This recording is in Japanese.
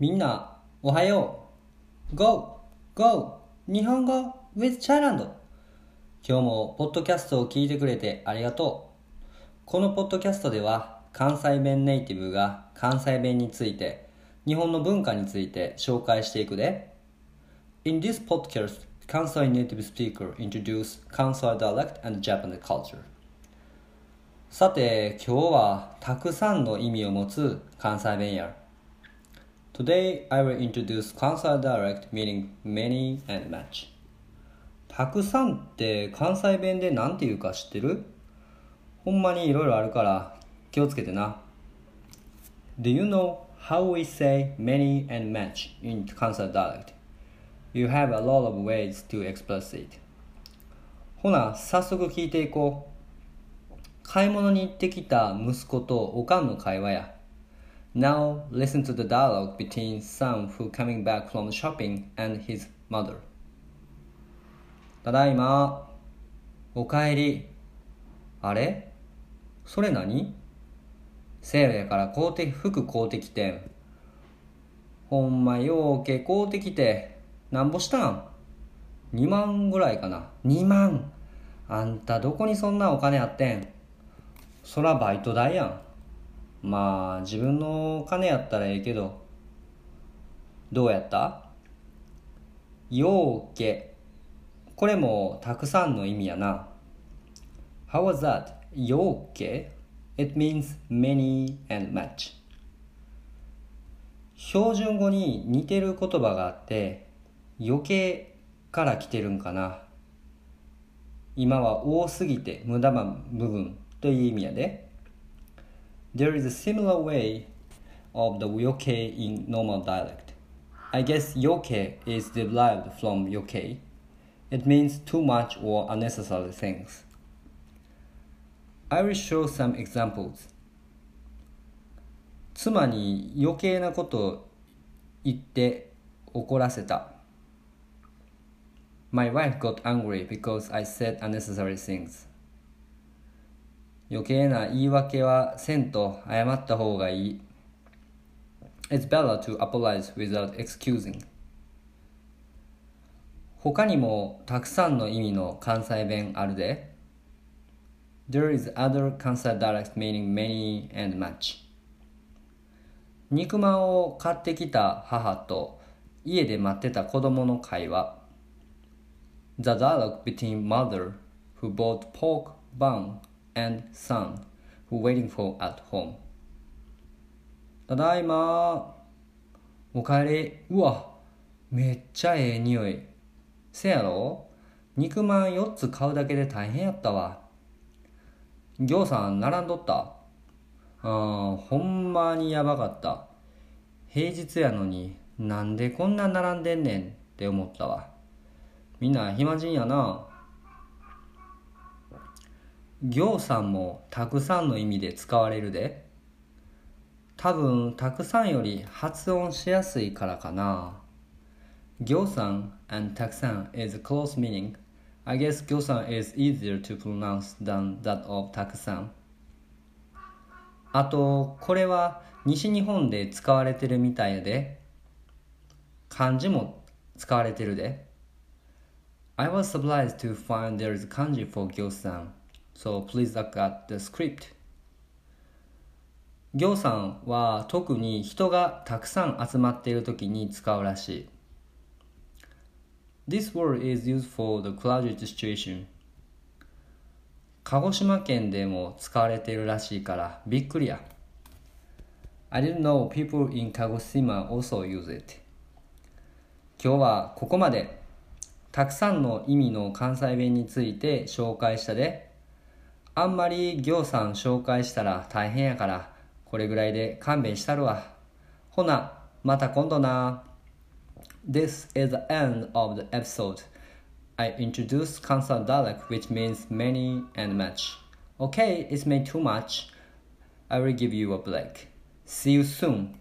みんな、おはよう。Go! Go! 日本語 with Thailand! 今日もポッドキャストを聞いてくれてありがとう。このポッドキャストでは、関西弁ネイティブが関西弁について、日本の文化について紹介していくで。In this podcast, Kansai native speaker introduce Kansai dialect and Japanese culture. さて、今日はたくさんの意味を持つ関西弁や。Today I will introduce Kansai dialect meaning many and much. たくさんって関西弁で何て言うか知ってるほんまにいろいろあるから気をつけてな。Do you know how we say many and much in Kansai dialect? You have a lot of ways to express it. ほな、早速聞いていこう。買い物に行ってきた息子とおかんの会話や。Now listen to the dialogue between son who coming back from shopping and his mother. ただいま。おかえり。あれ？それ何？セールやから買うて服買うてきてん。ほんまようけ買うてきて。なんぼしたん ?2 万ぐらいかな。2万。あんたどこにそんなお金あってん？そらバイト代やん。まあ自分の金やったらええけどどうやった？ようけこれもたくさんの意味やな。How was that? ようけ It means many and much. 標準語に似てる言葉があって余計から来てるんかな。今は多すぎて無駄な部分という意味やで。There is a similar way of the yoke in normal dialect. I guess yoke is derived from yoke. It means too much or unnecessary things. I will show some examples. 妻に余計なことを言って怒らせた。My wife got angry because I said unnecessary things. 余計な言い訳はせんと謝った方がいい。It's better to apologize without excusing. 他にもたくさんの意味の関西弁あるで。There is other Kansai dialect meaning many and much. 肉まんを買ってきた母と家で待ってた子供の会話。The dialogue between mother who bought pork bun and son who waiting for at home. ただいまおかえり。うわめっちゃええ匂い。せやろ？肉まん4つ買うだけで大変やったわ。行さん並んどった。あほんまにやばかった。平日やのになんでこんな並んでんねんって思ったわ。みんな暇人やな。行さんもたくさんの意味で使われるで多分たくさんより発音しやすいからかな行さん and たくさん is a close meaning I guess 行さん is easier to pronounce than that of たくさんあとこれは西日本で使われてるみたいやで漢字も使われてるで I was surprised to find there is kanji for 行さん So please look at the script. 行さんは特に人がたくさん集まっている時に使うらしい。This word is used for the crowded situation. 鹿児島県でも使われているらしいからびっくりや。I didn't know people in 鹿児島 also use it. 今日はここまでたくさんの意味の関西弁について紹介したで。あんまり行さん紹介したら大変やから、これぐらいで勘弁したるわ。ほな、また今度な。This is the end of the episode. I introduced Kansai dialect which means many and much. Okay, it's made too much. I will give you a break. See you soon.